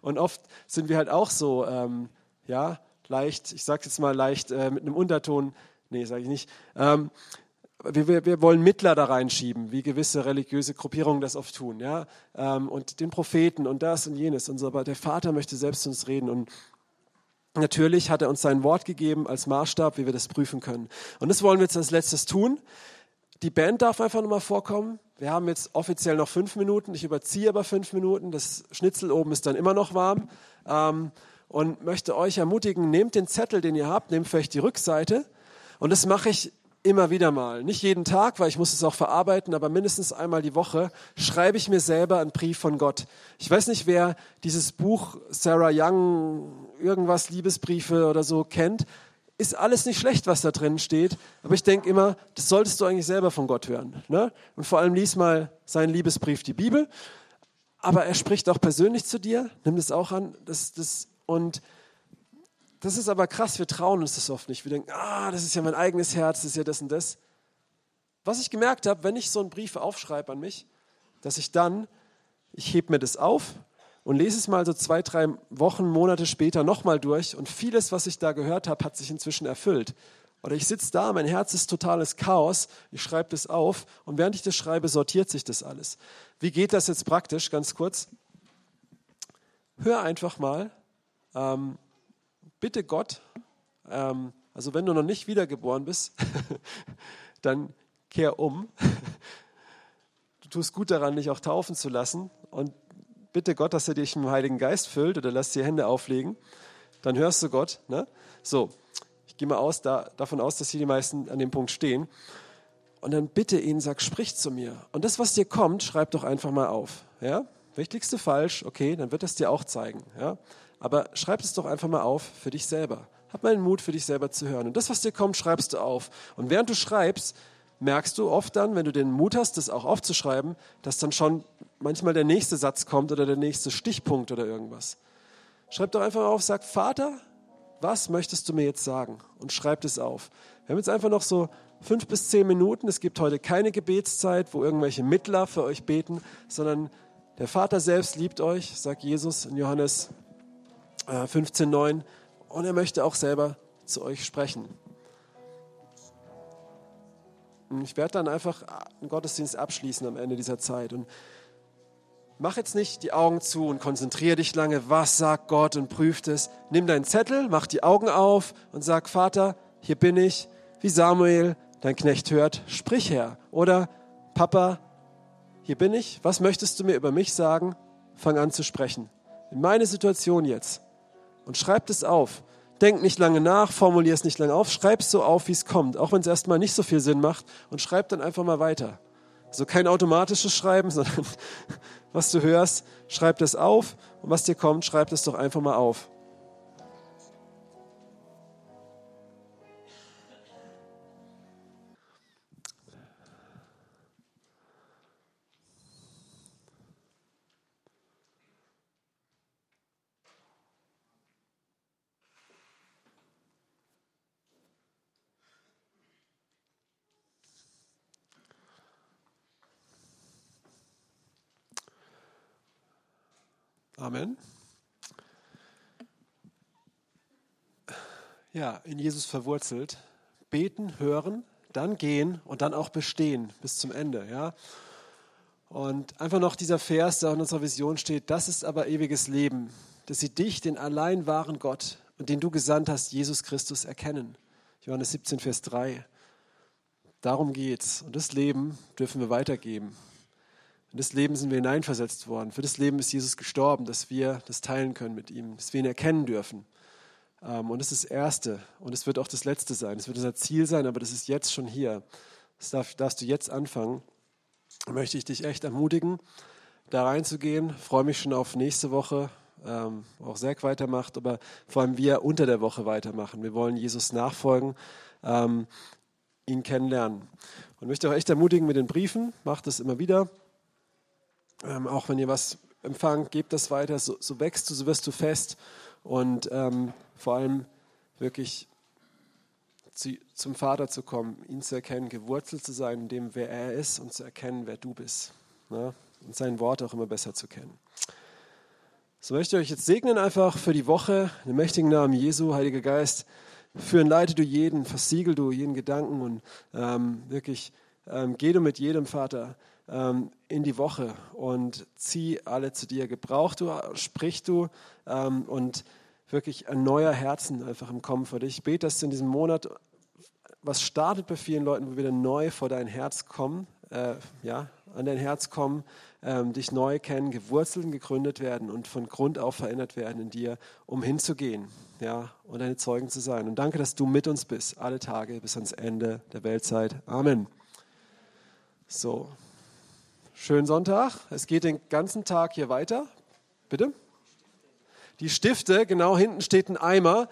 Und oft sind wir halt auch so, ähm, ja, leicht, ich sage jetzt mal leicht äh, mit einem Unterton, nee, sage ich nicht, ähm, wir, wir, wollen Mittler da reinschieben, wie gewisse religiöse Gruppierungen das oft tun, ja, ähm, und den Propheten und das und jenes und so. Aber der Vater möchte selbst zu uns reden und natürlich hat er uns sein Wort gegeben als Maßstab, wie wir das prüfen können. Und das wollen wir jetzt als letztes tun. Die Band darf einfach nochmal vorkommen. Wir haben jetzt offiziell noch fünf Minuten. Ich überziehe aber fünf Minuten. Das Schnitzel oben ist dann immer noch warm. Ähm, und möchte euch ermutigen, nehmt den Zettel, den ihr habt, nehmt vielleicht die Rückseite. Und das mache ich immer wieder mal, nicht jeden Tag, weil ich muss es auch verarbeiten, aber mindestens einmal die Woche schreibe ich mir selber einen Brief von Gott. Ich weiß nicht, wer dieses Buch Sarah Young, irgendwas Liebesbriefe oder so kennt. Ist alles nicht schlecht, was da drin steht, aber ich denke immer, das solltest du eigentlich selber von Gott hören. Ne? Und vor allem lies mal seinen Liebesbrief, die Bibel. Aber er spricht auch persönlich zu dir, nimm das auch an. Das, das, und das ist aber krass, wir trauen uns das oft nicht. Wir denken, ah, das ist ja mein eigenes Herz, das ist ja das und das. was ich gemerkt habe, wenn ich so einen Brief aufschreibe an mich, dass ich dann, ich hebe mir das auf und lese es mal so zwei, drei Wochen, Monate später nochmal durch und vieles, was ich da gehört habe, hat sich inzwischen erfüllt. Oder ich sitze da, mein Herz ist totales Chaos, ich schreibe das auf und während ich das schreibe, sortiert sich das alles. Wie geht das jetzt praktisch, ganz kurz? Hör einfach mal, ähm, bitte Gott, ähm, also wenn du noch nicht wiedergeboren bist, dann kehr um. Du tust gut daran, dich auch taufen zu lassen und bitte Gott, dass er dich mit dem Heiligen Geist füllt oder lass dir Hände auflegen. Dann hörst du Gott. Ne? So, ich gehe mal aus, da, davon aus, dass hier die meisten an dem Punkt stehen. Und dann bitte ihn, sag, sprich zu mir. Und das, was dir kommt, schreib doch einfach mal auf. Ja? Wichtigste falsch, okay, dann wird es dir auch zeigen. Ja? Aber schreib es doch einfach mal auf für dich selber. Hab mal den Mut, für dich selber zu hören. Und das, was dir kommt, schreibst du auf. Und während du schreibst, merkst du oft dann, wenn du den Mut hast, das auch aufzuschreiben, dass dann schon manchmal der nächste Satz kommt oder der nächste Stichpunkt oder irgendwas. Schreib doch einfach auf, sag, Vater, was möchtest du mir jetzt sagen? Und schreib es auf. Wir haben jetzt einfach noch so fünf bis zehn Minuten. Es gibt heute keine Gebetszeit, wo irgendwelche Mittler für euch beten, sondern der Vater selbst liebt euch, sagt Jesus in Johannes 15,9. Äh, Und er möchte auch selber zu euch sprechen. Ich werde dann einfach einen Gottesdienst abschließen am Ende dieser Zeit. Und mach jetzt nicht die Augen zu und konzentriere dich lange, was sagt Gott und prüft es. Nimm deinen Zettel, mach die Augen auf und sag, Vater, hier bin ich, wie Samuel, dein Knecht hört, sprich her. Oder Papa, hier bin ich, was möchtest du mir über mich sagen? Fang an zu sprechen. In meine Situation jetzt. Und schreib es auf. Denk nicht lange nach, formulier es nicht lange auf, schreib es so auf, wie es kommt, auch wenn es erstmal nicht so viel Sinn macht und schreib dann einfach mal weiter. Also kein automatisches Schreiben, sondern was du hörst, schreib das auf und was dir kommt, schreib das doch einfach mal auf. Ja, in Jesus verwurzelt. Beten, hören, dann gehen und dann auch bestehen bis zum Ende. Ja? Und einfach noch dieser Vers, der in unserer Vision steht, das ist aber ewiges Leben, dass sie dich, den allein wahren Gott und den du gesandt hast, Jesus Christus, erkennen. Johannes 17, Vers 3. Darum geht's. Und das Leben dürfen wir weitergeben. In das Leben sind wir hineinversetzt worden. Für das Leben ist Jesus gestorben, dass wir das teilen können mit ihm, dass wir ihn erkennen dürfen. Ähm, und das ist das Erste und es wird auch das Letzte sein. Es wird unser Ziel sein, aber das ist jetzt schon hier. Das darf, darfst du jetzt anfangen. Da möchte ich dich echt ermutigen, da reinzugehen. Ich freue mich schon auf nächste Woche, ähm, auch Serg weitermacht, aber vor allem wir unter der Woche weitermachen. Wir wollen Jesus nachfolgen, ähm, ihn kennenlernen. Und möchte auch echt ermutigen mit den Briefen, macht das immer wieder. Ähm, auch wenn ihr was empfangt, gebt das weiter, so, so wächst du, so wirst du fest und ähm, vor allem wirklich zu, zum Vater zu kommen, ihn zu erkennen, gewurzelt zu sein in dem, wer er ist und zu erkennen, wer du bist. Ne? Und sein Wort auch immer besser zu kennen. So möchte ich euch jetzt segnen einfach für die Woche, dem mächtigen Namen Jesu, Heiliger Geist. Führen, leite du jeden, versiegel du jeden Gedanken und ähm, wirklich ähm, geh du mit jedem Vater ähm, in die Woche und zieh alle zu dir. Gebrauch du, sprich du ähm, und wirklich ein neuer Herzen einfach im Kommen vor dich. Ich bete, dass in diesem Monat was startet bei vielen Leuten, wo wieder neu vor dein Herz kommen, äh, ja, an dein Herz kommen, ähm, dich neu kennen, gewurzelt und gegründet werden und von Grund auf verändert werden in dir, um hinzugehen, ja, und deine Zeugen zu sein. Und danke, dass du mit uns bist, alle Tage bis ans Ende der Weltzeit. Amen. So. Schönen Sonntag. Es geht den ganzen Tag hier weiter. Bitte? Die Stifte, genau hinten steht ein Eimer.